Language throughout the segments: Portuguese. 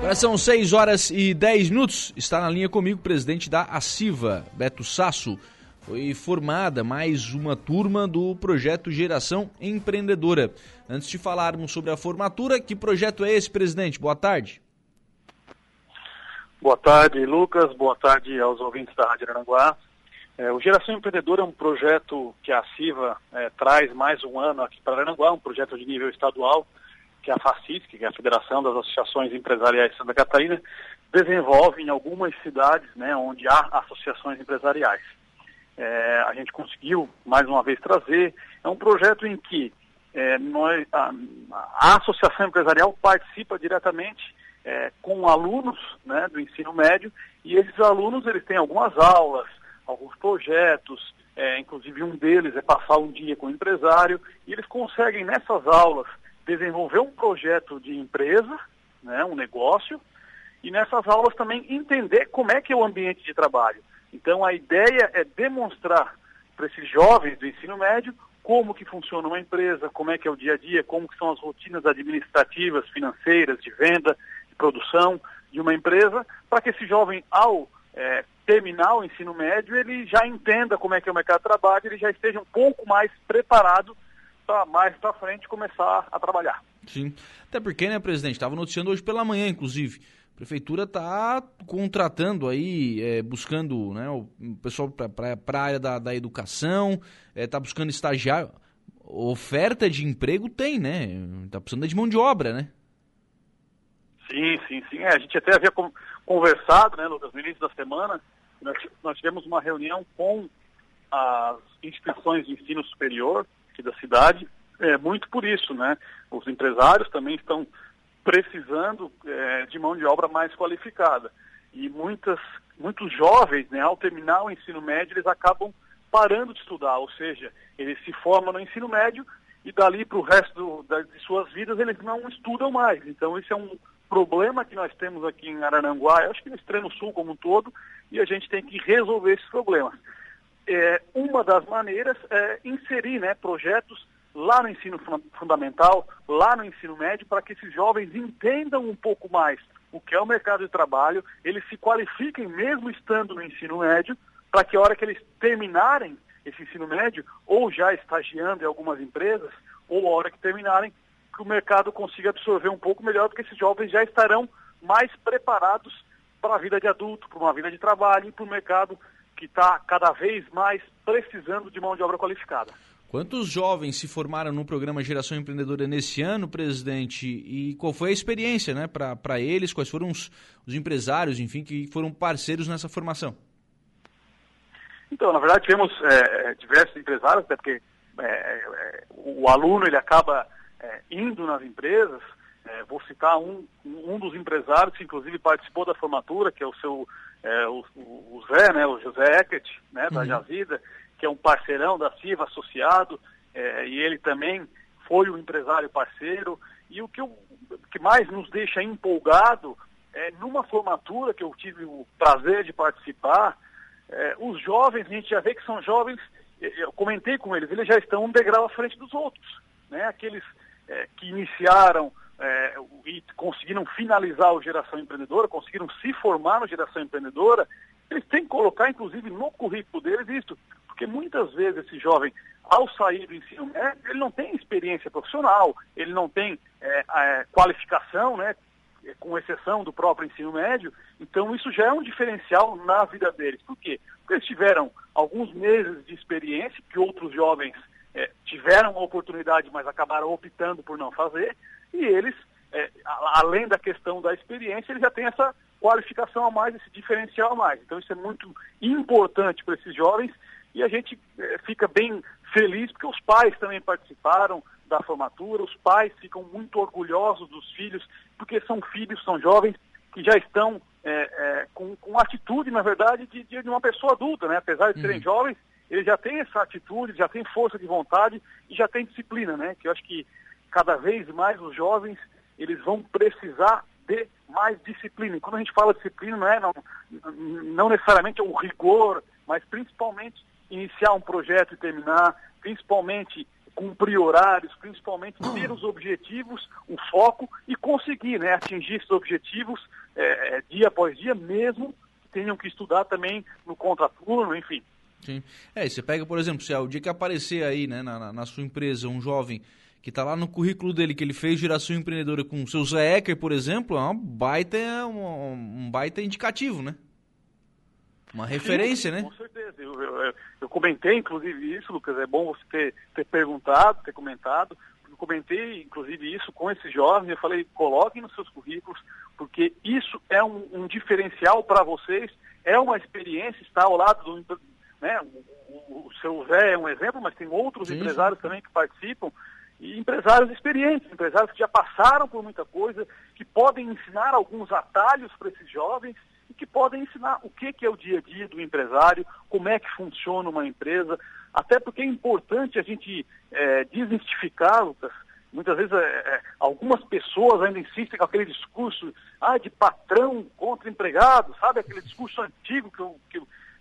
Agora são 6 horas e 10 minutos. Está na linha comigo o presidente da ACIVA, Beto Sasso. Foi formada mais uma turma do projeto Geração Empreendedora. Antes de falarmos sobre a formatura, que projeto é esse, presidente? Boa tarde. Boa tarde, Lucas. Boa tarde aos ouvintes da Rádio Aranguá. É, o Geração Empreendedora é um projeto que a CIVA é, traz mais um ano aqui para Aranguá, um projeto de nível estadual, que a FACISC, que é a Federação das Associações Empresariais de Santa Catarina, desenvolve em algumas cidades né, onde há associações empresariais. É, a gente conseguiu, mais uma vez, trazer. É um projeto em que é, nós, a, a, associação empresarial participa diretamente é, com alunos né, do ensino médio e esses alunos eles têm algumas aulas, alguns projetos, é, inclusive um deles é passar um dia com o empresário, e eles conseguem nessas aulas desenvolver um projeto de empresa, né, um negócio, e nessas aulas também entender como é que é o ambiente de trabalho. Então a ideia é demonstrar para esses jovens do ensino médio como que funciona uma empresa, como é que é o dia a dia, como que são as rotinas administrativas, financeiras, de venda, de produção de uma empresa, para que esse jovem, ao é, terminar o ensino médio, ele já entenda como é que é o mercado de trabalho, ele já esteja um pouco mais preparado para mais para frente começar a trabalhar. Sim, até porque, né, presidente, estava noticiando hoje pela manhã, inclusive, a prefeitura está contratando aí, é, buscando né, o pessoal para a área da, da educação, está é, tá buscando estagiário. Oferta de emprego tem, né? Está precisando de mão de obra, né? Sim, sim, sim. É, a gente até havia conversado, né, Lucas, no início da semana, nós, nós tivemos uma reunião com as instituições de ensino superior aqui da cidade, é, muito por isso, né? Os empresários também estão precisando é, de mão de obra mais qualificada. E muitas, muitos jovens, né, ao terminar o ensino médio, eles acabam parando de estudar, ou seja, eles se formam no ensino médio e dali para o resto do, da, de suas vidas eles não estudam mais. Então isso é um problema que nós temos aqui em Arananguá, acho que no extremo sul como um todo, e a gente tem que resolver esses problemas. É, uma das maneiras é inserir né, projetos lá no ensino fundamental, lá no ensino médio, para que esses jovens entendam um pouco mais o que é o mercado de trabalho, eles se qualifiquem mesmo estando no ensino médio, para que a hora que eles terminarem esse ensino médio, ou já estagiando em algumas empresas, ou a hora que terminarem, que o mercado consiga absorver um pouco melhor, porque esses jovens já estarão mais preparados para a vida de adulto, para uma vida de trabalho e para o mercado que está cada vez mais precisando de mão de obra qualificada. Quantos jovens se formaram no programa Geração Empreendedora nesse ano, presidente? E qual foi a experiência né, para eles? Quais foram os, os, empresários, enfim, que foram parceiros nessa formação? Então, na verdade, tivemos é, diversos empresários, até porque é, é, o aluno ele acaba é, indo nas empresas. É, vou citar um, um dos empresários que inclusive participou da formatura, que é o seu é, o, o, Zé, né, o José Eckert, né, da uhum. Javida, que é um parceirão da CIVA associado, é, e ele também foi o um empresário parceiro. E o que, eu, que mais nos deixa empolgado é numa formatura que eu tive o prazer de participar, é, os jovens, a gente já vê que são jovens, eu comentei com eles, eles já estão um degrau à frente dos outros. Né? Aqueles é, que iniciaram é, e conseguiram finalizar o Geração Empreendedora, conseguiram se formar no Geração Empreendedora, eles têm que colocar, inclusive, no currículo deles isso, porque muitas vezes esse jovem, ao sair do ensino médio, ele não tem experiência profissional, ele não tem é, é, qualificação, né, com exceção do próprio ensino médio, então isso já é um diferencial na vida deles. Por quê? Porque eles tiveram alguns meses de experiência que outros jovens é, tiveram a oportunidade, mas acabaram optando por não fazer, e eles, é, além da questão da experiência, eles já têm essa qualificação a mais, esse diferencial a mais. Então isso é muito importante para esses jovens e a gente é, fica bem feliz porque os pais também participaram da formatura, os pais ficam muito orgulhosos dos filhos, porque são filhos, são jovens que já estão é, é, com, com atitude, na verdade, de, de, uma pessoa adulta, né? Apesar de serem uhum. jovens, ele já tem essa atitude, já tem força de vontade e já tem disciplina, né? Que eu acho que cada vez mais os jovens eles vão precisar de mais disciplina. E quando a gente fala disciplina, não é não, não necessariamente o rigor, mas principalmente iniciar um projeto e terminar, principalmente cumprir horários, principalmente ter os objetivos, o foco e conseguir né, atingir esses objetivos é, é, dia após dia, mesmo que tenham que estudar também no contraturno, enfim. Sim. É, você pega, por exemplo, se é o dia que aparecer aí né, na, na sua empresa um jovem que está lá no currículo dele que ele fez geração empreendedora com o seu Zé Ecker, por exemplo, é uma baita, um, um baita indicativo, né? Uma referência, Sim, né? Com certeza. Eu, eu, eu, comentei, inclusive, isso, Lucas. É bom você ter, ter perguntado, ter comentado. Eu comentei, inclusive, isso com esses jovens. Eu falei, coloquem nos seus currículos, porque isso é um, um diferencial para vocês. É uma experiência estar ao lado do. Né, o, o seu Zé é um exemplo, mas tem outros Sim. empresários também que participam. E empresários experientes, empresários que já passaram por muita coisa, que podem ensinar alguns atalhos para esses jovens e que podem ensinar o que, que é o dia a dia do empresário, como é que funciona uma empresa, até porque é importante a gente é, desmistificar, Lucas, muitas vezes é, é, algumas pessoas ainda insistem com aquele discurso ah, de patrão contra empregado, sabe? Aquele discurso antigo que eu, que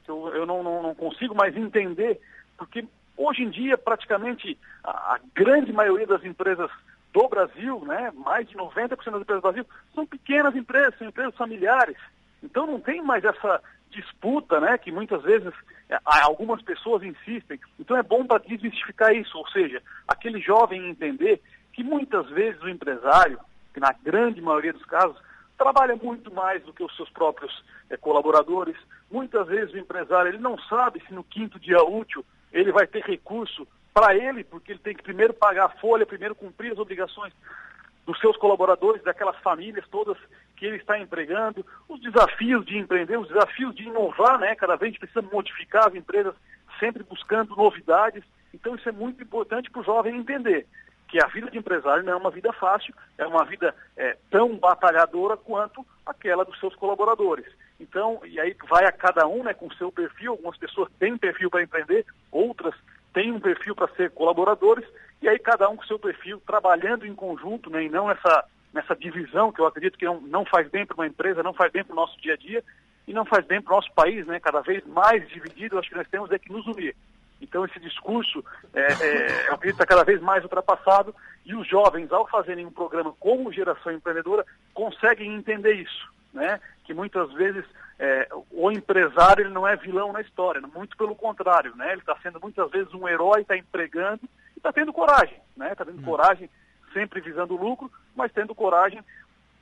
que eu, eu não, não, não consigo mais entender, porque hoje em dia praticamente a, a grande maioria das empresas do Brasil, né, mais de 90% das empresas do Brasil, são pequenas empresas, são empresas familiares. Então não tem mais essa disputa, né, que muitas vezes é, algumas pessoas insistem. Então é bom para desmistificar isso, ou seja, aquele jovem entender que muitas vezes o empresário, que na grande maioria dos casos, trabalha muito mais do que os seus próprios é, colaboradores. Muitas vezes o empresário ele não sabe se no quinto dia útil ele vai ter recurso para ele, porque ele tem que primeiro pagar a folha, primeiro cumprir as obrigações dos seus colaboradores, daquelas famílias todas que ele está empregando, os desafios de empreender, os desafios de inovar, né? Cada vez a gente precisa modificar as empresas, sempre buscando novidades. Então isso é muito importante para o jovem entender que a vida de empresário não é uma vida fácil, é uma vida é, tão batalhadora quanto aquela dos seus colaboradores. Então, e aí vai a cada um né, com o seu perfil, algumas pessoas têm perfil para empreender, outras têm um perfil para ser colaboradores, e aí cada um com seu perfil, trabalhando em conjunto, né, e não nessa nessa divisão que eu acredito que não, não faz bem para uma empresa, não faz bem para o nosso dia a dia e não faz bem para o nosso país, né? Cada vez mais dividido, acho que nós temos é que nos unir. Então esse discurso, é, é, eu acredito está cada vez mais ultrapassado e os jovens, ao fazerem um programa como Geração Empreendedora, conseguem entender isso, né? Que muitas vezes é, o empresário ele não é vilão na história, muito pelo contrário, né? Ele está sendo muitas vezes um herói, está empregando e está tendo coragem, né? Está tendo hum. coragem sempre visando lucro, mas tendo coragem,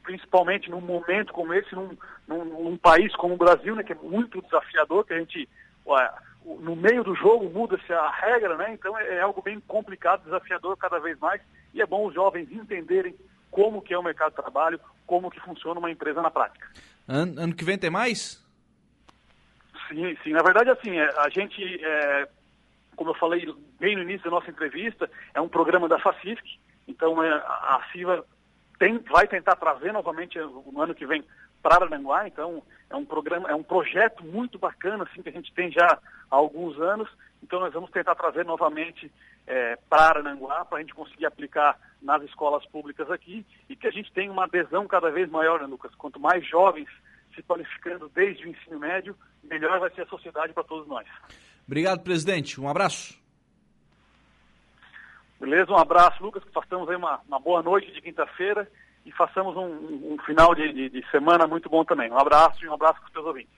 principalmente num momento como esse, num, num, num país como o Brasil, né, que é muito desafiador, que a gente, ué, no meio do jogo muda-se a regra, né? Então é, é algo bem complicado, desafiador cada vez mais, e é bom os jovens entenderem como que é o mercado de trabalho, como que funciona uma empresa na prática. Ano, ano que vem tem mais? Sim, sim. Na verdade, assim, é, a gente, é, como eu falei bem no início da nossa entrevista, é um programa da FACISC, então é, a CIVA tem, vai tentar trazer novamente no ano que vem para Arananguá, então é um programa, é um projeto muito bacana assim que a gente tem já há alguns anos. Então nós vamos tentar trazer novamente é, para Arananguá para a gente conseguir aplicar nas escolas públicas aqui e que a gente tenha uma adesão cada vez maior, né, Lucas? Quanto mais jovens se qualificando desde o ensino médio, melhor vai ser a sociedade para todos nós. Obrigado, presidente. Um abraço. Beleza? Um abraço, Lucas, que façamos aí uma, uma boa noite de quinta-feira e façamos um, um final de, de, de, semana muito bom também. Um abraço e um abraço para os seus ouvintes.